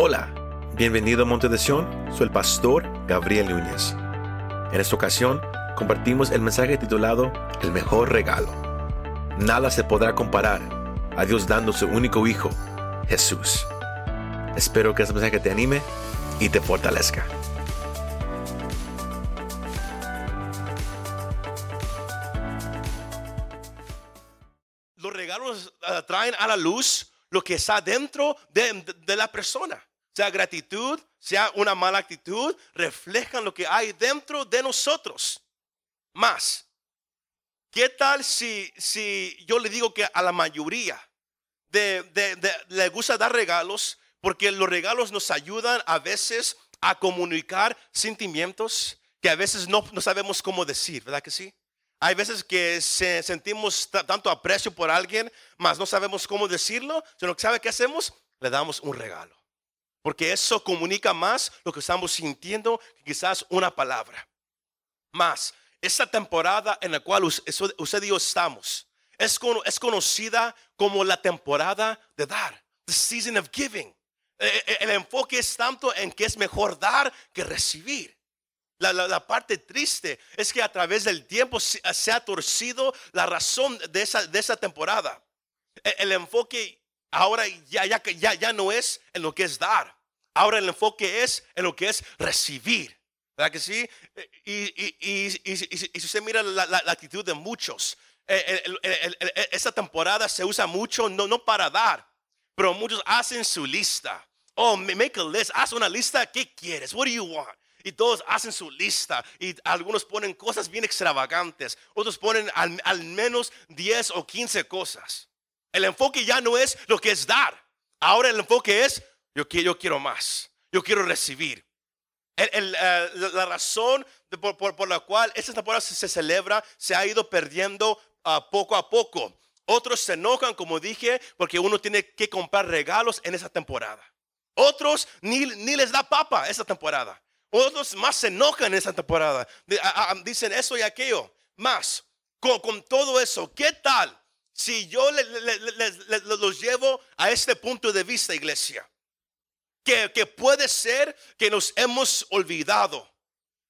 Hola, bienvenido a Monte de Sion, soy el pastor Gabriel Núñez. En esta ocasión compartimos el mensaje titulado El mejor regalo. Nada se podrá comparar a Dios dando su único hijo, Jesús. Espero que este mensaje te anime y te fortalezca. Los regalos uh, traen a la luz lo que está dentro de, de- de la persona. Sea gratitud, sea una mala actitud, reflejan lo que hay dentro de nosotros. Más, ¿qué tal si, si yo le digo que a la mayoría le gusta dar regalos porque los regalos nos ayudan a veces a comunicar sentimientos que a veces no, no sabemos cómo decir, ¿verdad que sí? Hay veces que se- sentimos ta- tanto aprecio por alguien, mas no sabemos cómo decirlo, sino que sabe qué hacemos, le damos un regalo. Porque eso comunica más lo que estamos sintiendo que quizás una palabra. Más, esta temporada en la cual usted y yo estamos es, es conocida como la temporada de dar, the season of giving. Eh, eh, El enfoque es tanto en que es mejor dar que recibir. La, la- la parte triste es que a través del tiempo se, ha torcido la razón de esa, de esa temporada. E- El, enfoque ahora ya, ya, ya, ya no es en lo que es dar. Ahora el enfoque es en lo que es recibir. ¿Verdad que sí? Eh, Y, y, y, y- si- usted mira la, la- actitud de muchos, eh, esta temporada se usa mucho no, no para dar, pero muchos hacen su lista. Oh, ma- make a list. Haz una lista. ¿Qué quieres? What do you want? Y todos hacen su lista. Y algunos ponen cosas bien extravagantes. Otros ponen al, al menos 10 o 15 cosas. El enfoque ya no es lo que es dar. Ahora el enfoque es, yo quiero, yo quiero más. Yo quiero recibir. El- eh, la, razón de- por, por- por la cual esta temporada se, celebra se ha ido perdiendo ah, poco a poco. Otros se enojan, como dije, porque uno tiene que comprar regalos en esa temporada. Otros ni, ni les da papa esa temporada. Otros más se enojan en esa temporada. De- a- a- dicen eso y aquello. Más, con, con todo eso, ¿qué tal si yo le- los llevo a este punto de vista, iglesia? que, puede ser que nos hemos olvidado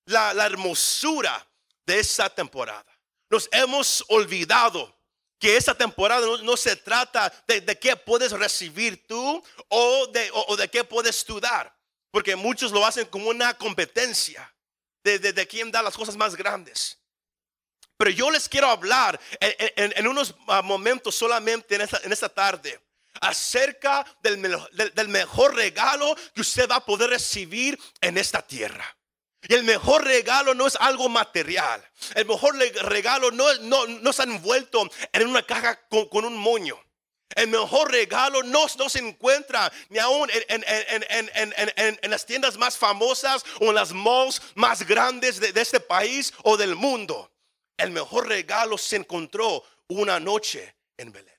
la, hermosura de esa temporada. Nos hemos olvidado que esa temporada no, se trata de, qué puedes recibir tú o de, o- de qué puedes tú dar. Porque muchos lo hacen como una competencia de, de quién da las cosas más grandes. Pero yo les quiero hablar en, unos ah, momentos solamente en esta, tarde acerca del, del- mejor regalo que usted va a poder recibir en esta tierra. Y el mejor regalo no es algo material. El mejor regalo no, no, no está envuelto en una caja con, un moño. El mejor regalo no, no se encuentra ni aún en- en- en- en las tiendas más famosas o en las malls más grandes de, de este país o del mundo. El mejor regalo se encontró una noche en Belén.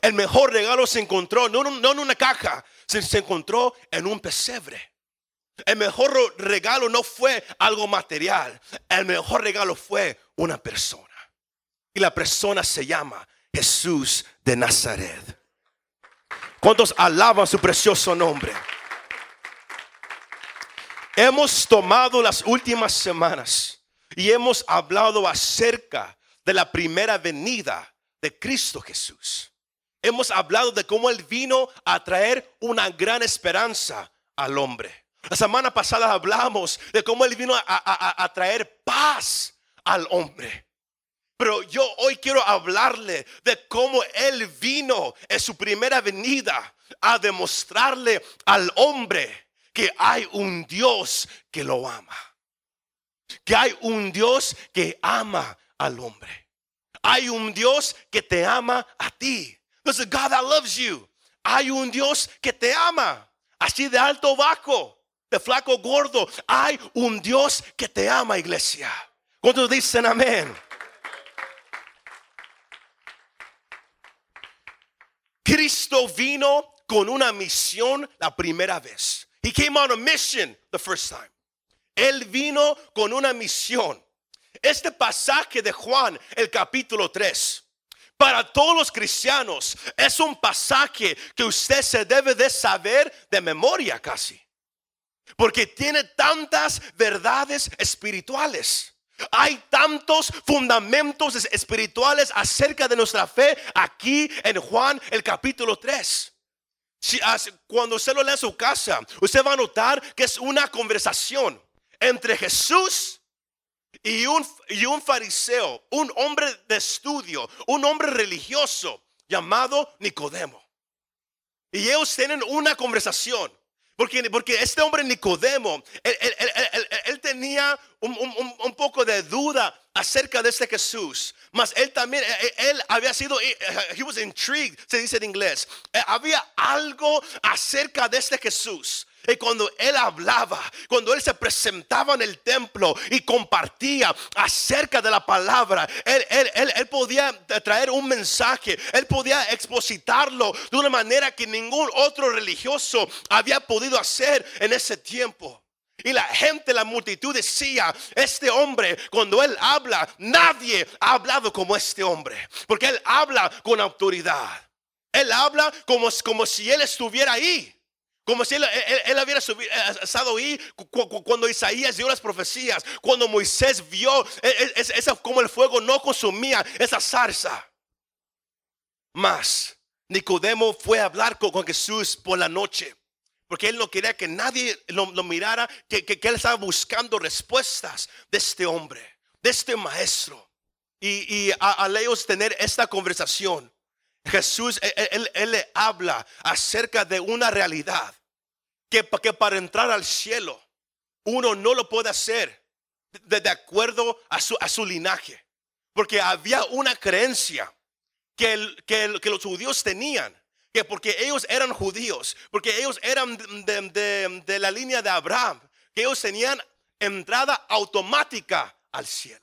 El mejor regalo se encontró no, en una caja, se, se encontró en un pesebre. El mejor regalo no fue algo material, el mejor regalo fue una persona. Y la persona se llama Jesús de Nazaret. ¿Cuántos alaban su precioso nombre? Hemos tomado las últimas semanas y hemos hablado acerca de la primera venida de Cristo Jesús. Hemos hablado de cómo Él vino a traer una gran esperanza al hombre. La semana pasada hablamos de cómo Él vino a, a- a- traer paz al hombre. Pero yo hoy quiero hablarle de cómo Él vino en su primera venida a demostrarle al hombre que hay un Dios que lo ama. Que hay un Dios que ama al hombre. Hay un Dios que te ama a ti. There's a God that loves you. Hay un Dios que te ama. Así de alto bajo, de flaco gordo. Hay un Dios que te ama, iglesia. ¿Cuántos dicen amén? Cristo vino con una misión la primera vez. He came on a mission the first time. Él vino con una misión. Este pasaje de Juan, el capítulo 3, Para todos los cristianos es un pasaje que usted se debe de saber de memoria casi. Porque tiene tantas verdades espirituales. Hay tantos fundamentos espirituales acerca de nuestra fe aquí en Juan el capítulo 3. cuando usted lo lee en su casa, usted va a notar que es una conversación entre Jesús y un, y un fariseo, un hombre de estudio, un hombre religioso llamado Nicodemo. Y ellos tienen una conversación. Porque, porque este hombre Nicodemo, él, tenía un, poco de duda acerca de este Jesús. Mas él también, él había sido, he was intrigued, se dice en inglés. Eh, había algo acerca de este Jesús y cuando él hablaba, cuando él se presentaba en el templo y compartía acerca de la palabra, él, podía traer un mensaje, él podía expositarlo de una manera que ningún otro religioso había podido hacer en ese tiempo. Y la gente, la multitud decía, este hombre, cuando él habla, nadie ha hablado como este hombre. Porque él habla con autoridad. Él habla como, como si él estuviera ahí. Como si él, hubiera eh, estado ahí cuando Isaías dio las profecías, cuando Moisés vio es, como el fuego no consumía esa zarza. Más, Nicodemo fue a hablar con, Jesús por la noche, porque él no quería que nadie lo, mirara, que, él estaba buscando respuestas de este hombre, de este maestro. Y, a, ellos tener esta conversación, Jesús, él, le habla acerca de una realidad que, que, para entrar al cielo uno no lo puede hacer de, acuerdo a su, a su, linaje. Porque había una creencia que, que, que, los judíos tenían, que porque ellos eran judíos, porque ellos eran de, de la línea de Abraham, que ellos tenían entrada automática al cielo.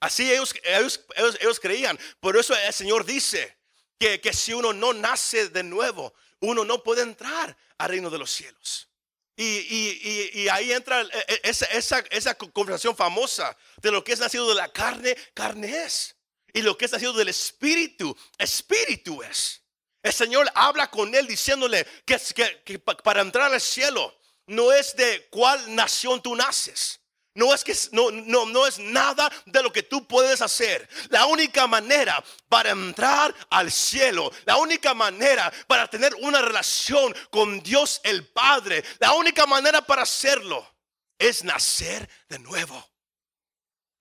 Así ellos, ellos, ellos, creían. Por eso el Señor dice que, que, si uno no nace de nuevo, uno no puede entrar al reino de los cielos. Y, ahí entra e, e, esa, esa, esa, conversación famosa de lo que es nacido de la carne, carne es. Y lo que es nacido del espíritu, espíritu es. El Señor habla con él diciéndole que, que para entrar al cielo no es de cuál nación tú naces no es que no, no, no es nada de lo que tú puedes hacer. La única manera para entrar al cielo, la única manera para tener una relación con Dios el Padre, la única manera para hacerlo es nacer de nuevo.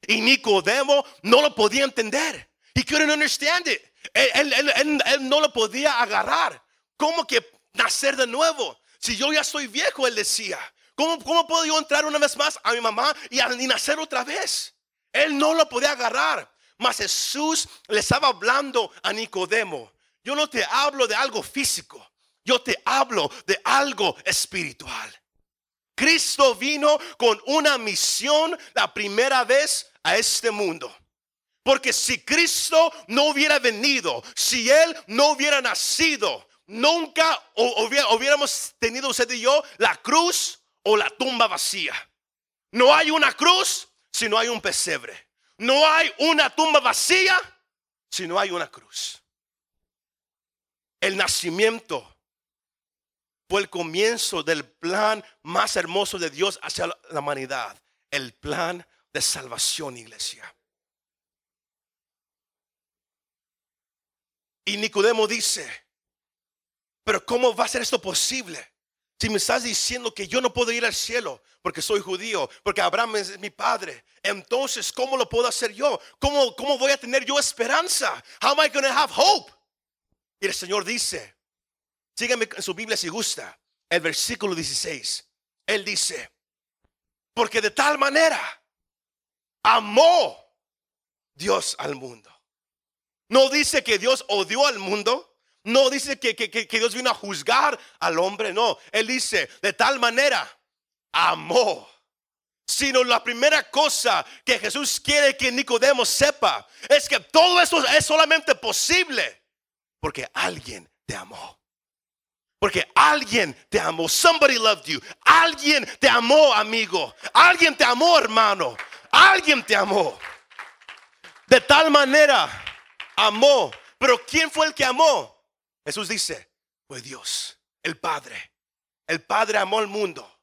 Y Nicodemo no lo podía entender. He couldn't understand it. Él, él no lo podía agarrar. ¿Cómo que nacer de nuevo? Si yo ya soy viejo, él decía. ¿Cómo, puedo yo entrar una vez más a mi mamá y, a, nacer otra vez? Él no lo podía agarrar. Mas Jesús le estaba hablando a Nicodemo. Yo no te hablo de algo físico. Yo te hablo de algo espiritual. Cristo vino con una misión la primera vez a este mundo. Porque si Cristo no hubiera venido, si Él no hubiera nacido, nunca hubiéramos tenido usted y yo la cruz o la tumba vacía. No hay una cruz si no hay un pesebre. No hay una tumba vacía si no hay una cruz. El nacimiento fue el comienzo del plan más hermoso de Dios hacia la humanidad. El plan de salvación, iglesia. Y Nicodemo dice, pero ¿cómo va a ser esto posible? Si me estás diciendo que yo no puedo ir al cielo porque soy judío, porque Abraham es mi padre, entonces ¿cómo lo puedo hacer yo? ¿Cómo, cómo voy a tener yo esperanza? How am I going to have hope? Y el Señor dice, sígueme en su Biblia si gusta, el versículo 16. Él dice, porque de tal manera amó Dios al mundo. No dice que Dios odió al mundo. No dice que, Dios vino a juzgar al hombre, no. Él dice, de tal manera, amó. Sino la primera cosa que Jesús quiere que Nicodemo sepa es que todo esto es solamente posible porque alguien te amó. Porque alguien te amó. Somebody loved you. Alguien te amó, amigo. Alguien te amó, hermano. Alguien te amó. De tal manera amó. Pero ¿quién fue el que amó? Jesús dice, fue Dios, el Padre. El Padre amó al mundo.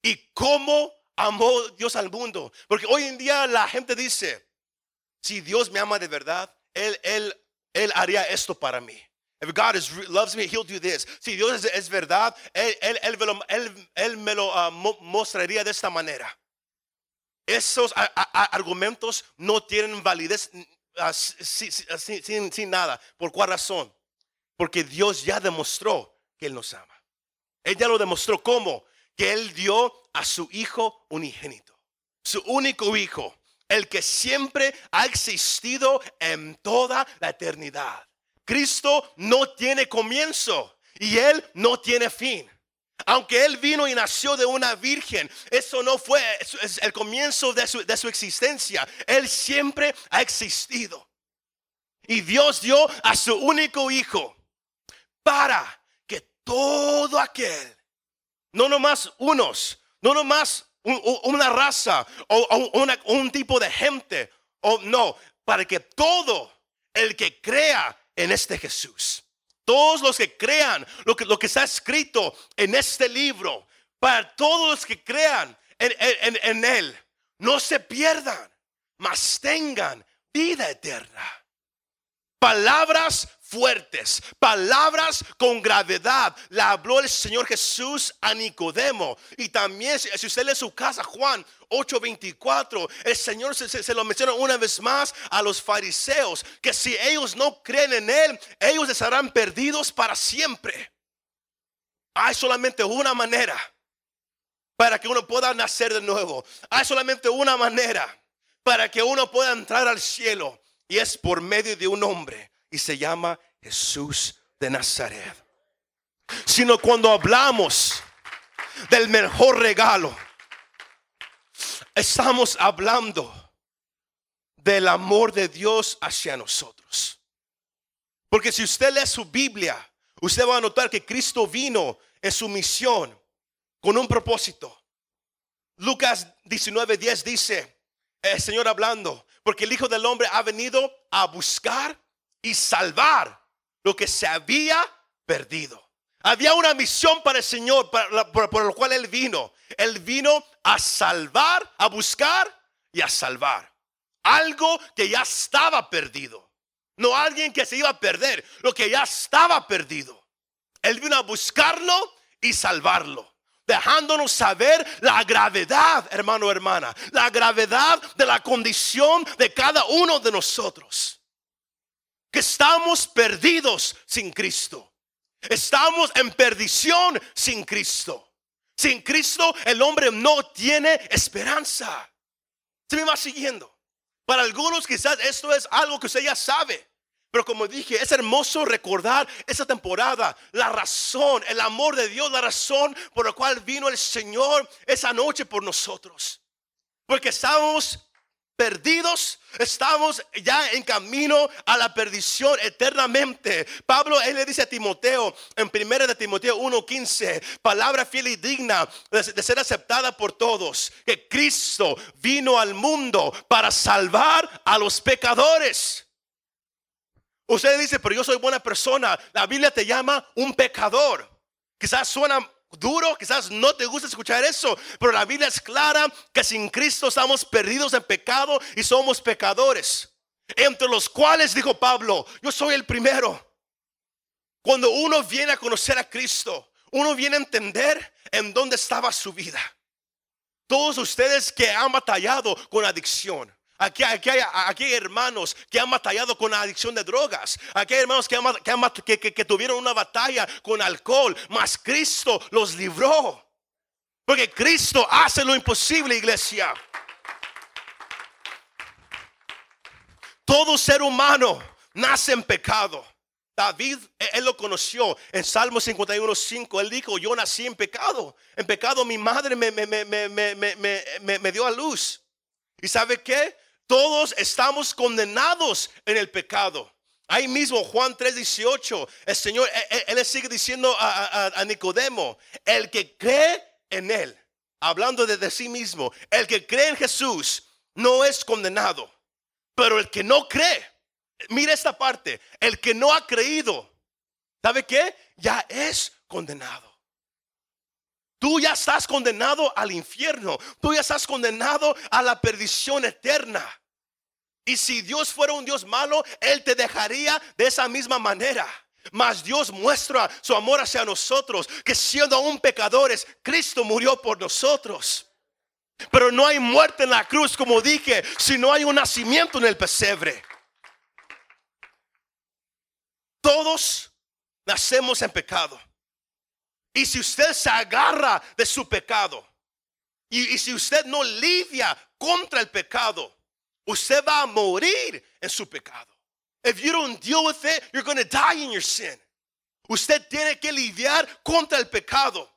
¿Y cómo amó Dios al mundo? Porque hoy en día la gente dice, si Dios me ama de verdad, Él, él, él haría esto para mí. If God is, loves me, He'll do this. Si Dios es, verdad, Él, él, él, me lo, uh, mostraría de esta manera. Esos argumentos no tienen validez uh, sin, sin, sin nada. ¿Por cuál razón? Porque Dios ya demostró que Él nos ama. Él ya lo demostró. ¿Cómo? Que Él dio a su Hijo unigénito. Su único Hijo. El que siempre ha existido en toda la eternidad. Cristo no tiene comienzo y Él no tiene fin. Aunque Él vino y nació de una virgen, eso no fue el comienzo de su, de su existencia. Él siempre ha existido. Y Dios dio a su único hijo para que todo aquel, no nomás unos, no nomás una raza o, un tipo de gente, o no, para que todo el que crea en este Jesús. Todos los que crean lo que, lo que está escrito en este libro, para todos los que crean en, en Él, no se pierdan, mas tengan vida eterna. Palabras fuertes, palabras con gravedad. La habló el Señor Jesús a Nicodemo. Y también, si usted lee su casa, Juan 8:24, el Señor se, lo menciona una vez más a los fariseos, que si ellos no creen en Él, ellos estarán perdidos para siempre. Hay solamente una manera para que uno pueda nacer de nuevo. Hay solamente una manera para que uno pueda entrar al cielo. Y es por medio de un hombre y se llama Jesús de Nazaret. Sino cuando hablamos del mejor regalo, estamos hablando del amor de Dios hacia nosotros. Porque si usted lee su Biblia, usted va a notar que Cristo vino en su misión con un propósito. Lucas 19:10 dice, el Señor hablando, porque el Hijo del Hombre ha venido a buscar y salvar lo que se había perdido. Había una misión para el Señor por, por, lo cual Él vino. Él vino a salvar, a buscar y a salvar. Algo que ya estaba perdido. No alguien que se iba a perder, lo que ya estaba perdido. Él vino a buscarlo y salvarlo dejándonos saber la gravedad, hermano, hermana, la gravedad de la condición de cada uno de nosotros que estamos perdidos sin Cristo. Estamos en perdición sin Cristo. Sin Cristo el hombre no tiene esperanza. Se me va siguiendo. Para algunos quizás esto es algo que usted ya sabe. Pero como dije, es hermoso recordar esa temporada, la razón, el amor de Dios, la razón por la cual vino el Señor esa noche por nosotros. Porque estábamos perdidos, estamos ya en camino a la perdición eternamente. Pablo, él le dice a Timoteo en 1 de Timoteo 1:15, palabra fiel y digna de, de ser aceptada por todos, que Cristo vino al mundo para salvar a los pecadores. Usted dice, pero yo soy buena persona. La Biblia te llama un pecador. Quizás suena duro, quizás no te gusta escuchar eso, pero la Biblia es clara que sin Cristo estamos perdidos en pecado y somos pecadores. Entre los cuales, dijo Pablo, yo soy el primero. Cuando uno viene a conocer a Cristo, uno viene a entender en dónde estaba su vida. Todos ustedes que han batallado con adicción, Aquí, hay, hermanos que han batallado con la adicción de drogas. Aquí hay hermanos que, que, tuvieron una batalla con alcohol. Mas Cristo los libró. Porque Cristo hace lo imposible, iglesia. Todo ser humano nace en pecado. David, e, él lo conoció en Salmo 51.5. Él dijo, yo nací en pecado. En pecado mi madre me, me dio a luz. ¿Y sabe qué? Todos estamos condenados en el pecado. Ahí mismo, Juan 3:18, el Señor, e, e, él, le sigue diciendo a, Nicodemo, el que cree en Él, hablando de, sí mismo, el que cree en Jesús no es condenado, pero el que no cree, mira esta parte, el que no ha creído, ¿sabe qué? Ya es condenado. Tú ya estás condenado al infierno. Tú ya estás condenado a la perdición eterna. Y si Dios fuera un Dios malo, Él te dejaría de esa misma manera. Mas Dios muestra su amor hacia nosotros, que siendo aún pecadores, Cristo murió por nosotros. Pero no hay muerte en la cruz, como dije, si no hay un nacimiento en el pesebre. Todos nacemos en pecado. Y si usted se agarra de su pecado, y, si usted no lidia contra el pecado, usted va a morir en su pecado. If you don't deal with it, you're going to die in your sin. Usted tiene que lidiar contra el pecado.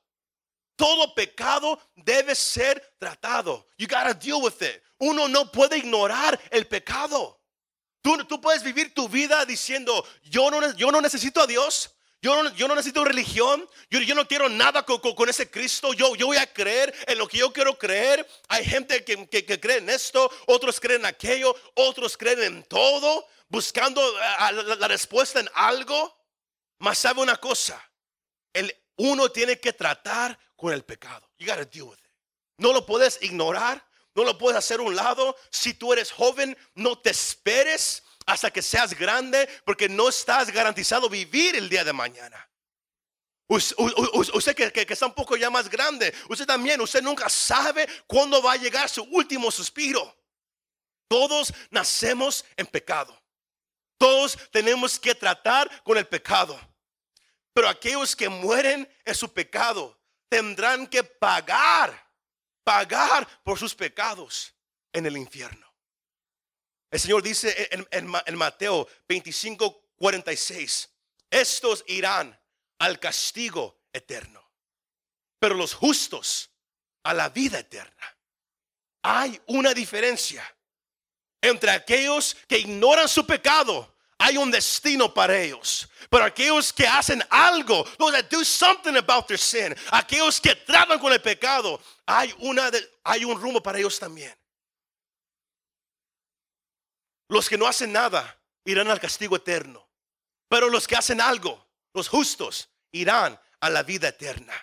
Todo pecado debe ser tratado. You gotta deal with it. Uno no puede ignorar el pecado. Tú, tú puedes vivir tu vida diciendo, yo no, yo no necesito a Dios. Yo no, yo no necesito religión. Yo, yo no quiero nada con, con, ese Cristo. Yo, yo voy a creer en lo que yo quiero creer. Hay gente que, que, que cree en esto, otros creen en aquello, otros creen en todo, buscando eh, la, la respuesta en algo. Mas sabe una cosa, el, uno tiene que tratar con el pecado. You gotta deal with it. No lo puedes ignorar, no lo puedes hacer a un lado. Si tú eres joven, no te esperes hasta que seas grande, porque no estás garantizado vivir el día de mañana. Usted que, está un poco ya más grande, usted también, usted nunca sabe cuándo va a llegar su último suspiro. Todos nacemos en pecado. Todos tenemos que tratar con el pecado. Pero aquellos que mueren en su pecado tendrán que pagar, pagar por sus pecados en el infierno. El Señor dice en, Mateo 25, 46, estos irán al castigo eterno, pero los justos a la vida eterna. Hay una diferencia entre aquellos que ignoran su pecado. Hay un destino para ellos. Pero aquellos que hacen algo, those that do something about their sin, aquellos que tratan con el pecado, hay, una hay un rumbo para ellos también. Los que no hacen nada irán al castigo eterno. Pero los que hacen algo, los justos, irán a la vida eterna.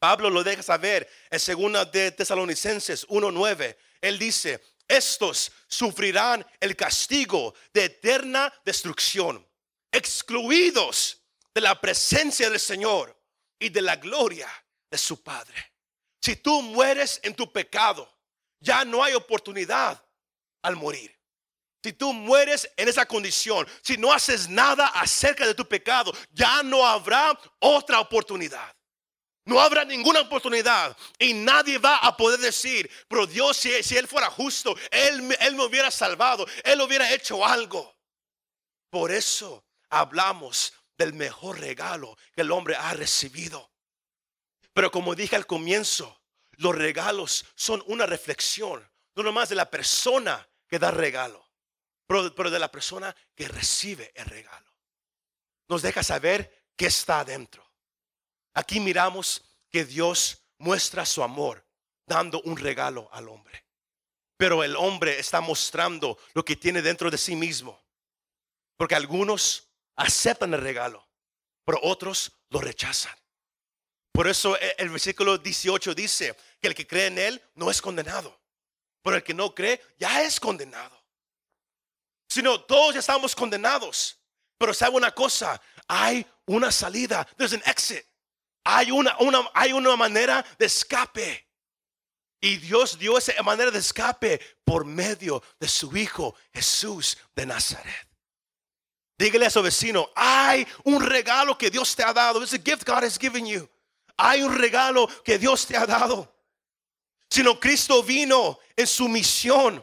Pablo lo deja saber en segunda de Tesalonicenses 1:9. Él dice, "Estos sufrirán el castigo de eterna destrucción, excluidos de la presencia del Señor y de la gloria de su Padre." Si tú mueres en tu pecado, ya no hay oportunidad al morir. Si tú mueres en esa condición, si no haces nada acerca de tu pecado, ya no habrá otra oportunidad. No habrá ninguna oportunidad y nadie va a poder decir, pero Dios, si, Él fuera justo, él, él me hubiera salvado, Él hubiera hecho algo. Por eso hablamos del mejor regalo que el hombre ha recibido. Pero como dije al comienzo, los regalos son una reflexión, no nomás de la persona que da regalo pero, de la persona que recibe el regalo. Nos deja saber qué está adentro. Aquí miramos que Dios muestra su amor dando un regalo al hombre. Pero el hombre está mostrando lo que tiene dentro de sí mismo. Porque algunos aceptan el regalo, pero otros lo rechazan. Por eso e, el versículo 18 dice que el que cree en Él no es condenado, pero el que no cree ya es condenado sino todos ya estamos condenados. Pero sabe una cosa, hay una salida, there's an exit. Hay una, una, hay una manera de escape. Y Dios dio esa manera de escape por medio de su Hijo Jesús de Nazaret. Dígale a su vecino, hay un regalo que Dios te ha dado. It's a gift God has given you. Hay un regalo que Dios te ha dado. Sino Cristo vino en su misión.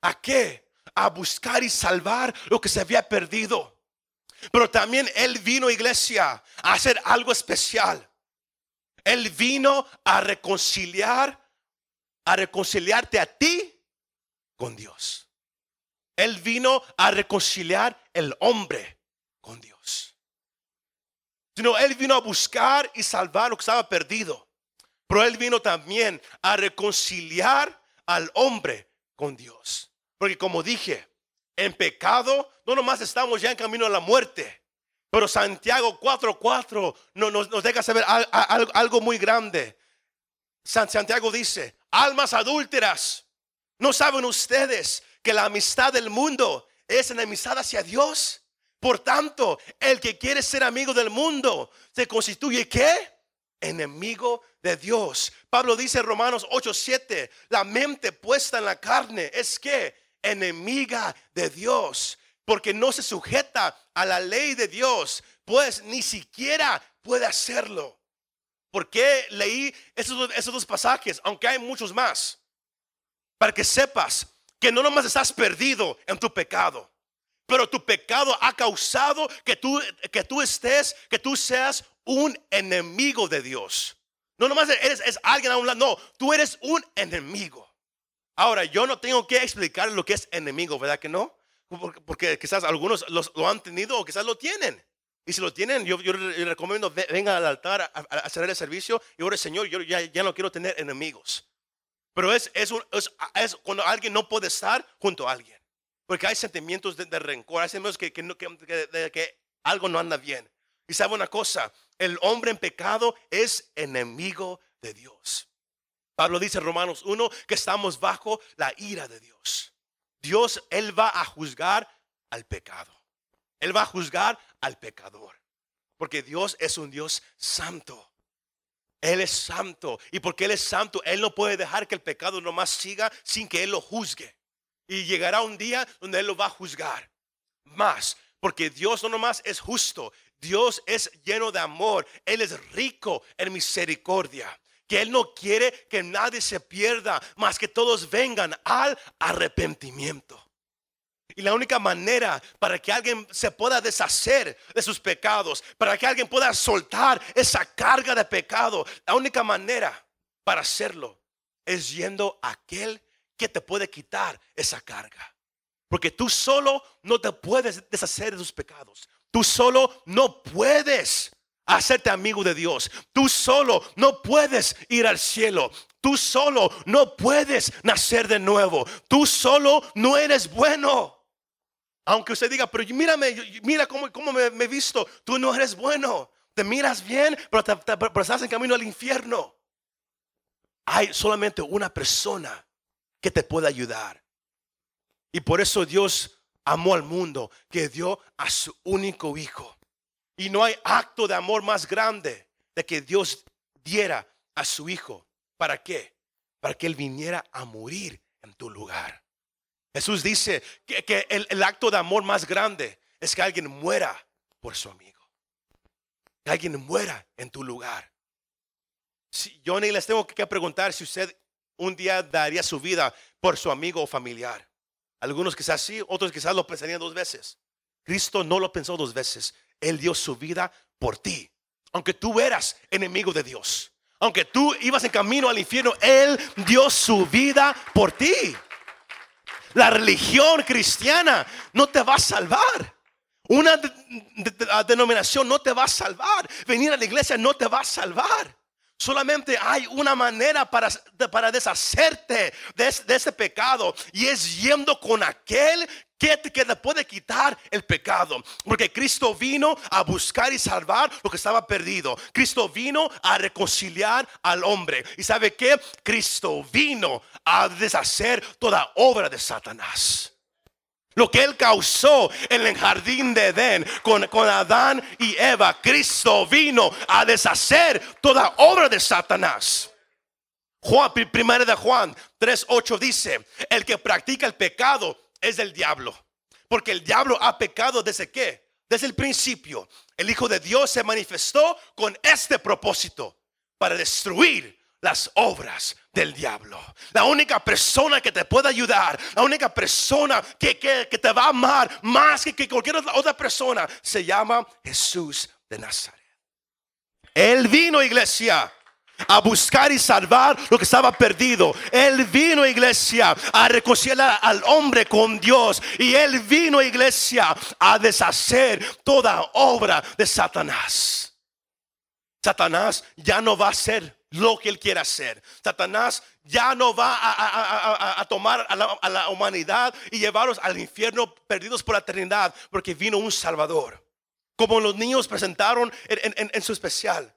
¿A qué? A buscar y salvar lo que se había perdido. Pero también Él vino, iglesia, a hacer algo especial. Él vino a reconciliar, a reconciliarte a ti con Dios. Él vino a reconciliar el hombre con Dios. Sino Él vino a buscar y salvar lo que estaba perdido. Pero Él vino también a reconciliar al hombre con Dios. Porque como dije, en pecado, no nomás estamos ya en camino a la muerte. Pero Santiago 4:4 nos, nos, deja saber algo, muy grande. San Santiago dice, almas adúlteras, ¿no saben ustedes que la amistad del mundo es enemistad hacia Dios? Por tanto, el que quiere ser amigo del mundo se constituye ¿qué? Enemigo de Dios. Pablo dice en Romanos 8:7, la mente puesta en la carne es que enemiga de Dios, porque no se sujeta a la ley de Dios, pues ni siquiera puede hacerlo. ¿Por qué leí esos, esos dos pasajes? Aunque hay muchos más. Para que sepas que no nomás estás perdido en tu pecado, pero tu pecado ha causado que tú, que tú estés, que tú seas un enemigo de Dios. No nomás eres es alguien a un lado, no, tú eres un enemigo. Ahora, yo no tengo que explicar lo que es enemigo, ¿verdad que no? Porque, quizás algunos lo han tenido o quizás lo tienen. Y si lo tienen, yo, yo les recomiendo ve- venga al altar a, hacer el servicio y ore, Señor, yo ya, no quiero tener enemigos. Pero es, un- cuando alguien no puede estar junto a alguien. Porque hay sentimientos de, de rencor, hay sentimientos de que algo no anda bien. Y sabe una cosa, el hombre en pecado es enemigo de Dios. Pablo dice en Romanos 1 que estamos bajo la ira de Dios. Dios, Él va a juzgar al pecado. Él va a juzgar al pecador. Porque Dios es un Dios santo. Él es santo. Y porque Él es santo, Él no puede dejar que el pecado nomás siga sin que Él lo juzgue. Y llegará un día donde Él lo va a juzgar. Más. Porque Dios no nomás es justo. Dios es lleno de amor. Él es rico en misericordia. Que Él no quiere que nadie se pierda, más que todos vengan al arrepentimiento. Y la única manera para que alguien se pueda deshacer de sus pecados, para que alguien pueda soltar esa carga de pecado, la única manera para hacerlo es yendo a aquel que te puede quitar esa carga. Porque tú solo no te puedes deshacer de tus pecados. Tú solo no puedes hacerte amigo de Dios. Tú solo no puedes ir al cielo. Tú solo no puedes nacer de nuevo. Tú solo no eres bueno. Aunque usted diga, pero mírame, mira cómo, cómo me, me he visto. Tú no eres bueno. Te miras bien, pero, te- te- pero estás en camino al infierno. Hay solamente una persona que te puede ayudar. Y por eso Dios amó al mundo, que dio a su único hijo. Y no hay acto de amor más grande de que Dios diera a su hijo. ¿Para qué? Para que Él viniera a morir en tu lugar. Jesús dice que, el acto de amor más grande es que alguien muera por su amigo. Que alguien muera en tu lugar. Si, yo ni les tengo que preguntar si usted un día daría su vida por su amigo o familiar. Algunos quizás sí, otros quizás lo pensarían dos veces. Cristo no lo pensó dos veces. Él dio su vida por ti. Aunque tú eras enemigo de Dios. Aunque tú ibas en camino al infierno, Él dio su vida por ti. La religión cristiana no te va a salvar. Una de- de- de- denominación no te va a salvar. Venir a la iglesia no te va a salvar. Solamente hay una manera para, para deshacerte de, de ese pecado y es yendo con aquel que te, que te puede quitar el pecado. Porque Cristo vino a buscar y salvar lo que estaba perdido. Cristo vino a reconciliar al hombre. ¿Y sabe qué? Cristo vino a deshacer toda obra de Satanás. Lo que él causó en el jardín de Edén con, con Adán y Eva, Cristo vino a deshacer toda obra de Satanás. Juan, pri- primera de Juan 3:8 dice, el que practica el pecado es del diablo, porque el diablo ha pecado desde qué? Desde el principio. El Hijo de Dios se manifestó con este propósito, para destruir las obras del diablo. La única persona que te puede ayudar, la única persona que, que- que te va a amar más que, que cualquier otra- persona, se llama Jesús de Nazaret. Él vino, iglesia, a buscar y salvar lo que estaba perdido. Él vino, iglesia, a reconciliar al hombre con Dios. Y él vino, iglesia, a deshacer toda obra de Satanás. Satanás ya no va a ser lo que Él quiere hacer. Satanás ya no va a, tomar a la, humanidad y llevarlos al infierno perdidos por la eternidad, porque vino un Salvador. Como los niños presentaron en, en- en su especial.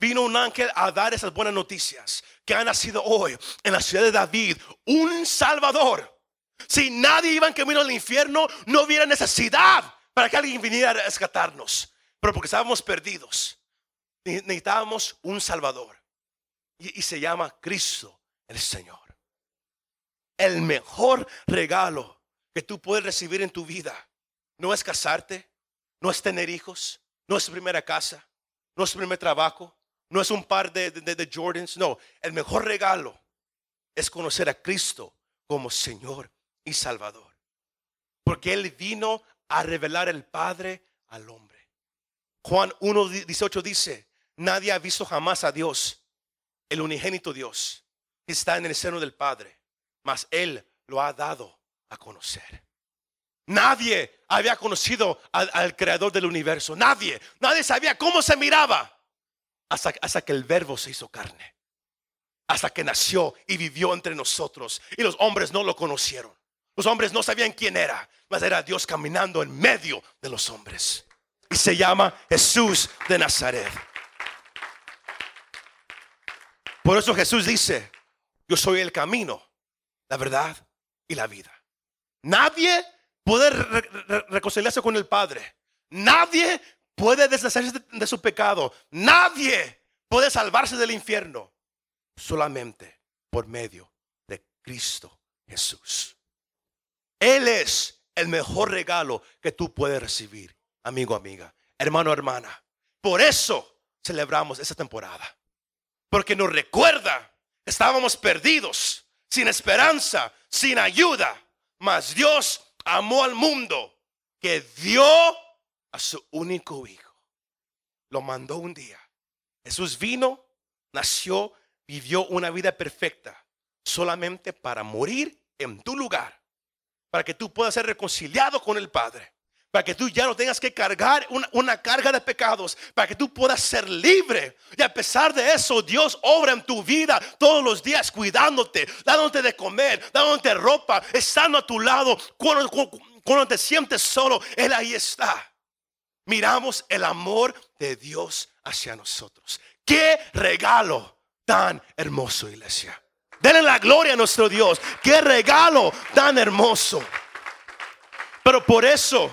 Vino un ángel a dar esas buenas noticias que ha nacido hoy en la ciudad de David, un Salvador. Si nadie iba en camino al infierno, no hubiera necesidad para que alguien viniera a rescatarnos. Pero porque estábamos perdidos, ne- necesitábamos un Salvador. Y, se llama Cristo el Señor. El mejor regalo que tú puedes recibir en tu vida no es casarte, no es tener hijos, no es primera casa, no es primer trabajo, no es un par de, de- de Jordans. No, el mejor regalo es conocer a Cristo como Señor y Salvador. Porque Él vino a revelar el Padre al hombre. Juan 1.18 dice, nadie ha visto jamás a Dios, el unigénito Dios, que está en el seno del Padre, mas Él lo ha dado a conocer. Nadie había conocido al, al creador del universo, nadie, nadie sabía cómo se miraba hasta, que el verbo se hizo carne, hasta que nació y vivió entre nosotros y los hombres no lo conocieron. Los hombres no sabían quién era, mas era Dios caminando en medio de los hombres. Y se llama Jesús de Nazaret. Por eso Jesús dice, yo soy el camino, la verdad y la vida. Nadie puede re- re- reconciliarse con el Padre. Nadie puede deshacerse de, su pecado. Nadie puede salvarse del infierno. Solamente por medio de Cristo Jesús. Él es el mejor regalo que tú puedes recibir, amigo, amiga, hermano, hermana. Por eso celebramos esta temporada. Porque nos recuerda, estábamos perdidos, sin esperanza, sin ayuda. Mas Dios amó al mundo que dio a su único hijo. Lo mandó un día. Jesús vino, nació, vivió una vida perfecta solamente para morir en tu lugar. Para que tú puedas ser reconciliado con el Padre. Para que tú ya no tengas que cargar una, una carga de pecados. Para que tú puedas ser libre. Y a pesar de eso, Dios obra en tu vida todos los días cuidándote, dándote de comer, dándote ropa, estando a tu lado. Cuando, cu- cuando te sientes solo, Él ahí está. Miramos el amor de Dios hacia nosotros. Qué regalo tan hermoso, iglesia. Denle la gloria a nuestro Dios. Qué regalo tan hermoso. Pero por eso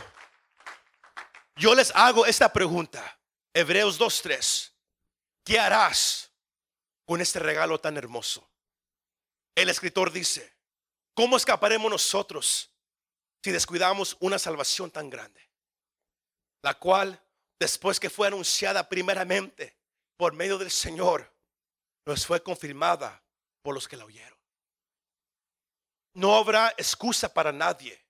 yo les hago esta pregunta. Hebreos 2.3. ¿Qué harás con este regalo tan hermoso? El escritor dice, ¿cómo escaparemos nosotros si descuidamos una salvación tan grande? La cual, después que fue anunciada primeramente por medio del Señor, nos fue confirmada por los que la oyeron. No habrá excusa para nadie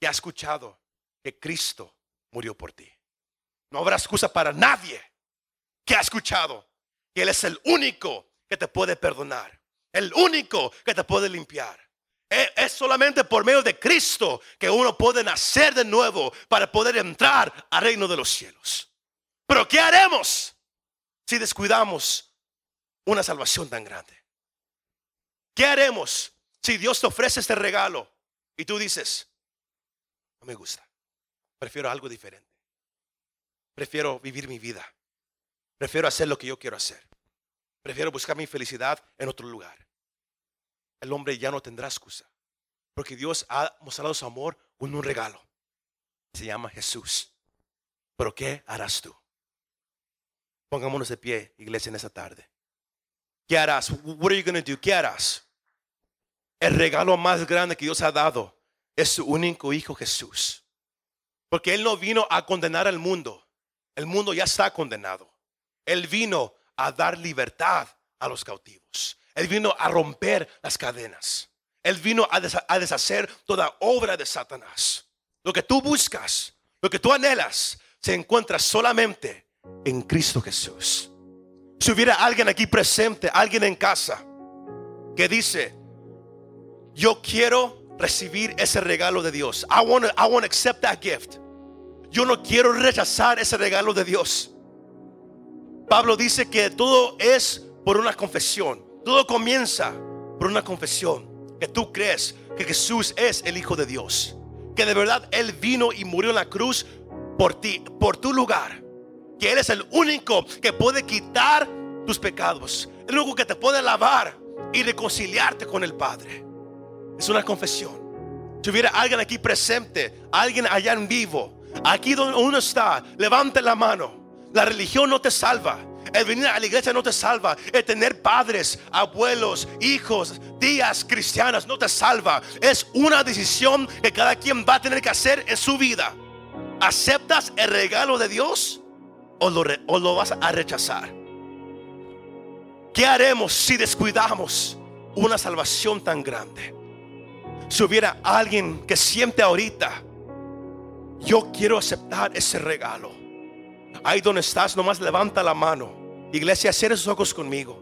que ha escuchado que Cristo murió por ti. No habrá excusa para nadie que ha escuchado que Él es el único que te puede perdonar, el único que te puede limpiar. Es solamente por medio de Cristo que uno puede nacer de nuevo para poder entrar al reino de los cielos. Pero ¿qué haremos si descuidamos una salvación tan grande? ¿Qué haremos si Dios te ofrece este regalo y tú dices, no me gusta, prefiero algo diferente? Prefiero vivir mi vida. Prefiero hacer lo que yo quiero hacer. Prefiero buscar mi felicidad en otro lugar. El hombre ya no tendrá excusa. Porque Dios ha mostrado su amor con un regalo. Se llama Jesús. Pero ¿qué harás tú? Pongámonos de pie, iglesia, en esta tarde. ¿Qué harás? What are you going do? ¿Qué harás? El regalo más grande que Dios ha dado es su único hijo Jesús. Porque Él no vino a condenar al mundo. El mundo ya está condenado. Él vino a dar libertad a los cautivos. Él vino a romper las cadenas. Él vino a, desha- a deshacer toda obra de Satanás. Lo que tú buscas, lo que tú anhelas, se encuentra solamente en Cristo Jesús. Si hubiera alguien aquí presente, alguien en casa, que dice, yo quiero recibir ese regalo de Dios. I want to I wanna accept that gift. Yo no quiero rechazar ese regalo de Dios. Pablo dice que todo es por una confesión. Todo comienza por una confesión. Que tú crees que Jesús es el Hijo de Dios. Que de verdad Él vino y murió en la cruz por ti, por tu lugar. Que Él es el único que puede quitar tus pecados. El único que te puede lavar y reconciliarte con el Padre. Es una confesión. Si hubiera alguien aquí presente, alguien allá en vivo, aquí donde uno está, levante la mano. La religión no te salva. El venir a la iglesia no te salva. El tener padres, abuelos, hijos, tías cristianas no te salva. Es una decisión que cada quien va a tener que hacer en su vida. ¿Aceptas el regalo de Dios o lo, o lo vas a rechazar? ¿Qué haremos si descuidamos una salvación tan grande? Si hubiera alguien que siente ahorita, yo quiero aceptar ese regalo. Ahí donde estás, nomás levanta la mano. Iglesia, cierra sus ojos conmigo.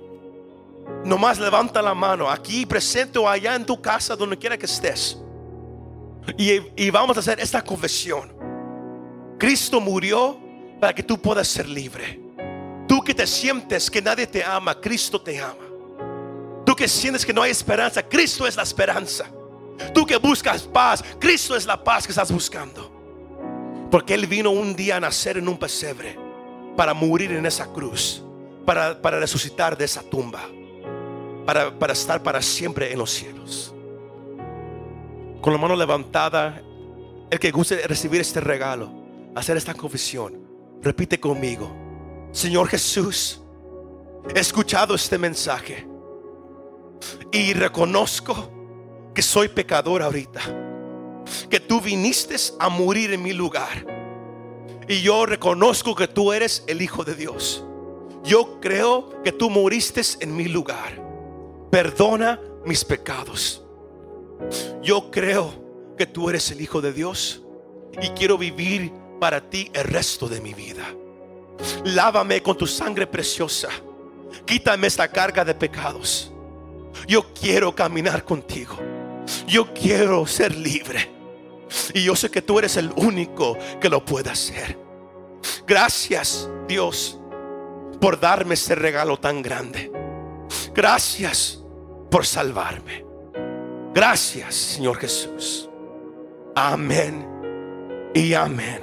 Nomás levanta la mano aquí presente o allá en tu casa, donde quiera que estés. Y, y vamos a hacer esta confesión. Cristo murió para que tú puedas ser libre. Tú que te sientes que nadie te ama, Cristo te ama. Tú que sientes que no hay esperanza, Cristo es la esperanza. Tú que buscas paz, Cristo es la paz que estás buscando. Porque Él vino un día a nacer en un pesebre para morir en esa cruz, para, para resucitar de esa tumba, para, para estar para siempre en los cielos. Con la mano levantada, el que guste recibir este regalo, hacer esta confesión, repite conmigo. Señor Jesús, he escuchado este mensaje y reconozco que soy pecador ahorita, que tú viniste a morir en mi lugar. Y yo reconozco que tú eres el Hijo de Dios. Yo creo que tú moriste en mi lugar. Perdona mis pecados. Yo creo que tú eres el Hijo de Dios y quiero vivir para ti el resto de mi vida. Lávame con tu sangre preciosa. Quítame esta carga de pecados. Yo quiero caminar contigo. Yo quiero ser libre. Y yo sé que tú eres el único que lo puede hacer. Gracias, Dios, por darme ese regalo tan grande. Gracias por salvarme. Gracias, Señor Jesús. Amén y amén.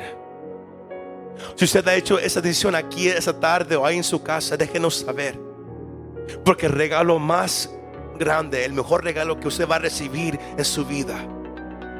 Si usted ha hecho esa decisión aquí esa tarde o ahí en su casa, déjenos saber. Porque el regalo más grande, el mejor regalo que usted va a recibir en su vida